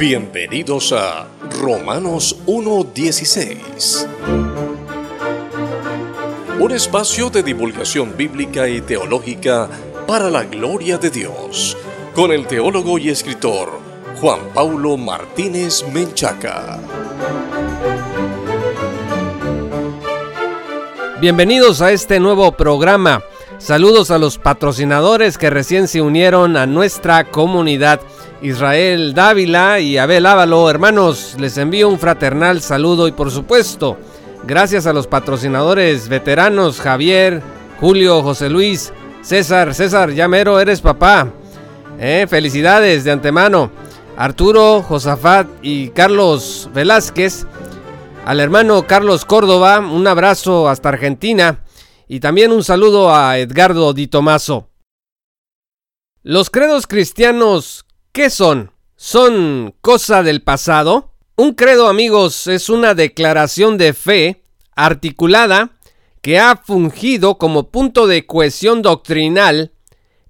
Bienvenidos a Romanos 1.16. Un espacio de divulgación bíblica y teológica para la gloria de Dios, con el teólogo y escritor Juan Paulo Martínez Menchaca. Bienvenidos a este nuevo programa. Saludos a los patrocinadores que recién se unieron a nuestra comunidad. Israel Dávila y Abel Ávalo, hermanos, les envío un fraternal saludo y por supuesto, gracias a los patrocinadores veteranos Javier, Julio, José Luis, César, César, ya mero eres papá. Eh, felicidades de antemano. Arturo, Josafat y Carlos Velázquez. Al hermano Carlos Córdoba, un abrazo hasta Argentina. Y también un saludo a Edgardo Di Tomaso. Los credos cristianos, ¿qué son? ¿Son cosa del pasado? Un credo, amigos, es una declaración de fe articulada que ha fungido como punto de cohesión doctrinal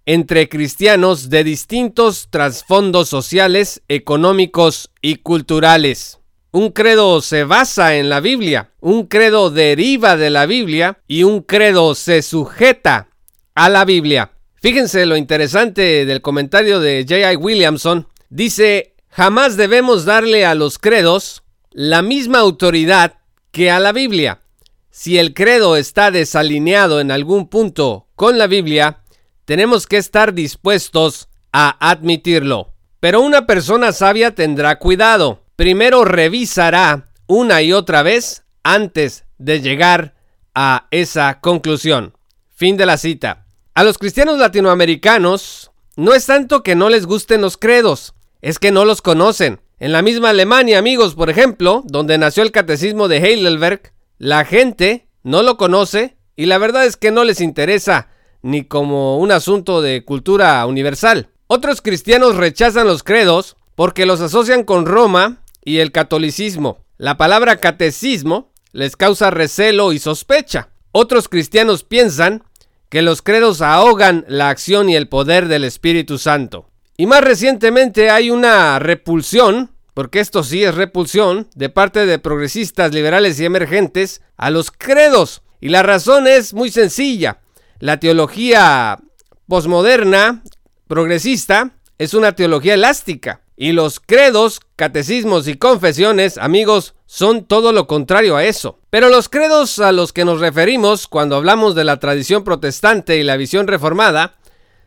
entre cristianos de distintos trasfondos sociales, económicos y culturales. Un credo se basa en la Biblia, un credo deriva de la Biblia y un credo se sujeta a la Biblia. Fíjense lo interesante del comentario de J.I. Williamson. Dice, jamás debemos darle a los credos la misma autoridad que a la Biblia. Si el credo está desalineado en algún punto con la Biblia, tenemos que estar dispuestos a admitirlo. Pero una persona sabia tendrá cuidado primero revisará una y otra vez antes de llegar a esa conclusión. Fin de la cita. A los cristianos latinoamericanos no es tanto que no les gusten los credos, es que no los conocen. En la misma Alemania, amigos, por ejemplo, donde nació el catecismo de Heidelberg, la gente no lo conoce y la verdad es que no les interesa ni como un asunto de cultura universal. Otros cristianos rechazan los credos porque los asocian con Roma y el catolicismo. La palabra catecismo les causa recelo y sospecha. Otros cristianos piensan que los credos ahogan la acción y el poder del Espíritu Santo. Y más recientemente hay una repulsión, porque esto sí es repulsión, de parte de progresistas liberales y emergentes a los credos. Y la razón es muy sencilla. La teología posmoderna, progresista, es una teología elástica. Y los credos, catecismos y confesiones, amigos, son todo lo contrario a eso. Pero los credos a los que nos referimos cuando hablamos de la tradición protestante y la visión reformada,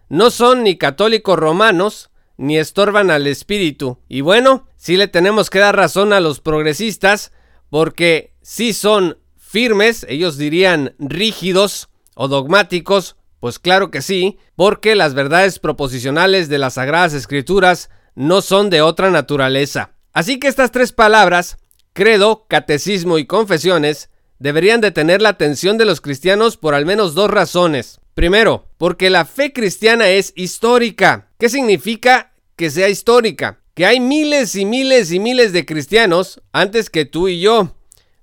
no son ni católicos romanos, ni estorban al espíritu. Y bueno, sí le tenemos que dar razón a los progresistas, porque sí son firmes, ellos dirían rígidos o dogmáticos, pues claro que sí, porque las verdades proposicionales de las Sagradas Escrituras no son de otra naturaleza. Así que estas tres palabras, credo, catecismo y confesiones, deberían de tener la atención de los cristianos por al menos dos razones. Primero, porque la fe cristiana es histórica. ¿Qué significa que sea histórica? Que hay miles y miles y miles de cristianos antes que tú y yo.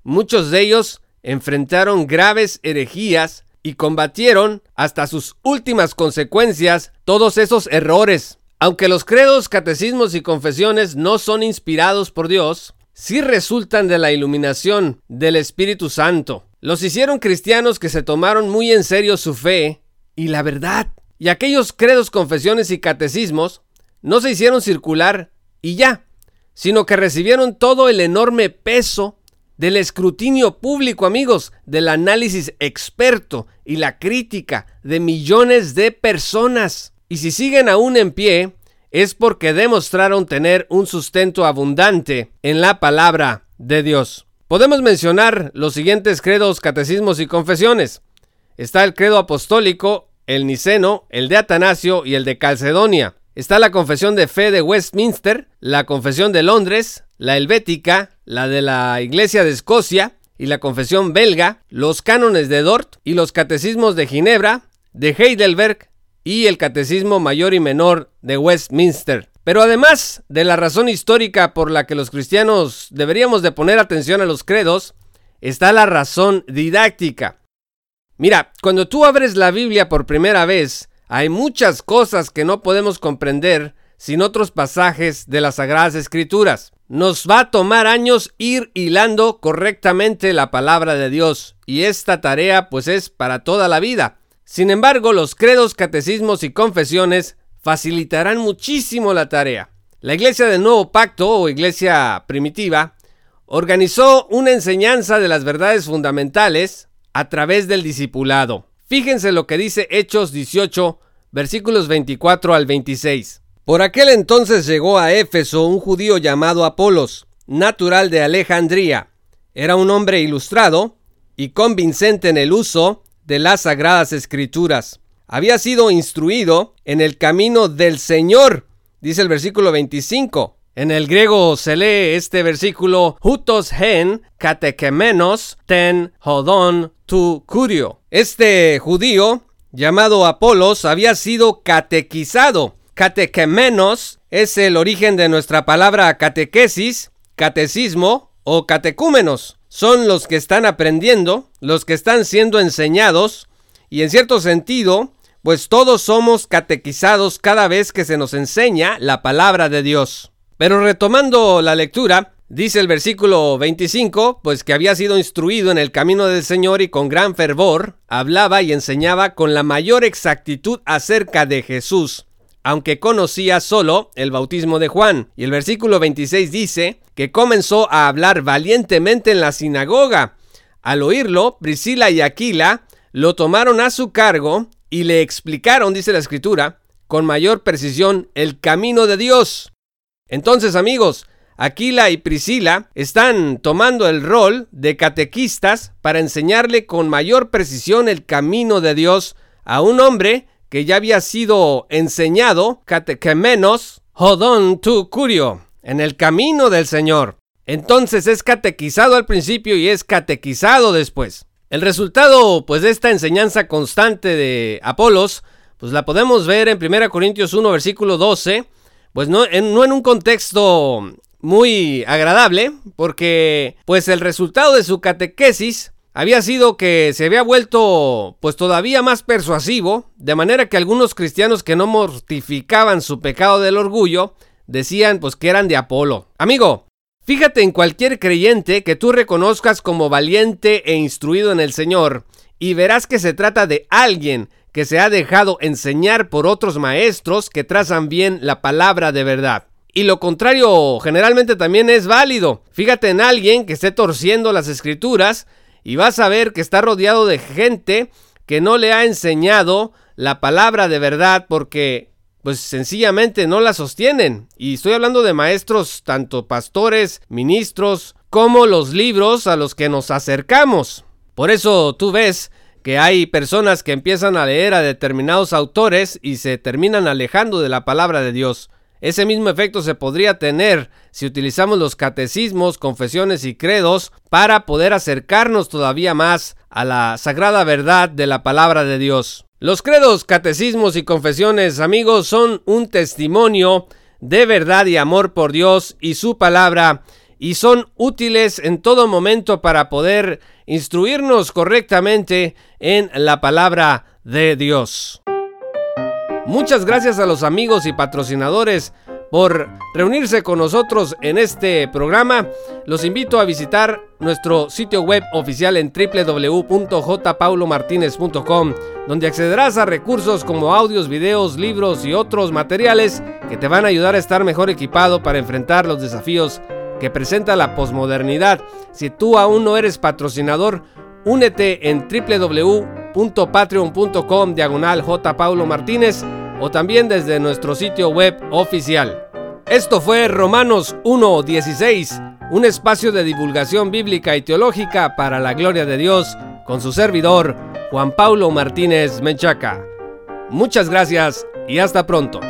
Muchos de ellos enfrentaron graves herejías y combatieron hasta sus últimas consecuencias todos esos errores. Aunque los credos, catecismos y confesiones no son inspirados por Dios, sí resultan de la iluminación del Espíritu Santo. Los hicieron cristianos que se tomaron muy en serio su fe y la verdad. Y aquellos credos, confesiones y catecismos no se hicieron circular y ya, sino que recibieron todo el enorme peso del escrutinio público, amigos, del análisis experto y la crítica de millones de personas. Y si siguen aún en pie, es porque demostraron tener un sustento abundante en la palabra de Dios. Podemos mencionar los siguientes credos, catecismos y confesiones. Está el credo apostólico, el niceno, el de Atanasio y el de Calcedonia. Está la confesión de fe de Westminster, la confesión de Londres, la helvética, la de la Iglesia de Escocia y la confesión belga, los cánones de Dort y los catecismos de Ginebra, de Heidelberg, y el Catecismo Mayor y Menor de Westminster. Pero además de la razón histórica por la que los cristianos deberíamos de poner atención a los credos, está la razón didáctica. Mira, cuando tú abres la Biblia por primera vez, hay muchas cosas que no podemos comprender sin otros pasajes de las Sagradas Escrituras. Nos va a tomar años ir hilando correctamente la palabra de Dios y esta tarea pues es para toda la vida. Sin embargo, los credos, catecismos y confesiones facilitarán muchísimo la tarea. La Iglesia del Nuevo Pacto o Iglesia Primitiva organizó una enseñanza de las verdades fundamentales a través del discipulado. Fíjense lo que dice Hechos 18, versículos 24 al 26. Por aquel entonces llegó a Éfeso un judío llamado Apolos, natural de Alejandría. Era un hombre ilustrado y convincente en el uso de las sagradas escrituras. Había sido instruido en el camino del Señor, dice el versículo 25. En el griego se lee este versículo hutos hen katekemenos ten hodon tu curio. Este judío llamado Apolos había sido catequizado. Catequemenos es el origen de nuestra palabra catequesis, catecismo o catecúmenos. Son los que están aprendiendo, los que están siendo enseñados y en cierto sentido, pues todos somos catequizados cada vez que se nos enseña la palabra de Dios. Pero retomando la lectura, Dice el versículo 25, pues que había sido instruido en el camino del Señor y con gran fervor hablaba y enseñaba con la mayor exactitud acerca de Jesús, aunque conocía solo el bautismo de Juan. Y el versículo 26 dice que comenzó a hablar valientemente en la sinagoga. Al oírlo, Priscila y Aquila lo tomaron a su cargo y le explicaron, dice la escritura, con mayor precisión el camino de Dios. Entonces, amigos, Aquila y Priscila están tomando el rol de catequistas para enseñarle con mayor precisión el camino de Dios a un hombre que ya había sido enseñado, catequemenos, hodon tu curio, en el camino del Señor. Entonces es catequizado al principio y es catequizado después. El resultado, pues, de esta enseñanza constante de Apolos, pues la podemos ver en 1 Corintios 1, versículo 12, pues no en, no en un contexto muy agradable porque pues el resultado de su catequesis había sido que se había vuelto pues todavía más persuasivo, de manera que algunos cristianos que no mortificaban su pecado del orgullo decían pues que eran de Apolo. Amigo, fíjate en cualquier creyente que tú reconozcas como valiente e instruido en el Señor y verás que se trata de alguien que se ha dejado enseñar por otros maestros que trazan bien la palabra de verdad. Y lo contrario generalmente también es válido. Fíjate en alguien que esté torciendo las escrituras y vas a ver que está rodeado de gente que no le ha enseñado la palabra de verdad porque pues sencillamente no la sostienen. Y estoy hablando de maestros, tanto pastores, ministros, como los libros a los que nos acercamos. Por eso tú ves que hay personas que empiezan a leer a determinados autores y se terminan alejando de la palabra de Dios. Ese mismo efecto se podría tener si utilizamos los catecismos, confesiones y credos para poder acercarnos todavía más a la sagrada verdad de la palabra de Dios. Los credos, catecismos y confesiones, amigos, son un testimonio de verdad y amor por Dios y su palabra y son útiles en todo momento para poder instruirnos correctamente en la palabra de Dios. Muchas gracias a los amigos y patrocinadores por reunirse con nosotros en este programa. Los invito a visitar nuestro sitio web oficial en www.jpaulomartinez.com, donde accederás a recursos como audios, videos, libros y otros materiales que te van a ayudar a estar mejor equipado para enfrentar los desafíos que presenta la posmodernidad. Si tú aún no eres patrocinador, únete en www.patreon.com diagonal J. o también desde nuestro sitio web oficial. Esto fue Romanos 1.16, un espacio de divulgación bíblica y teológica para la gloria de Dios, con su servidor, Juan Paulo Martínez Menchaca. Muchas gracias y hasta pronto.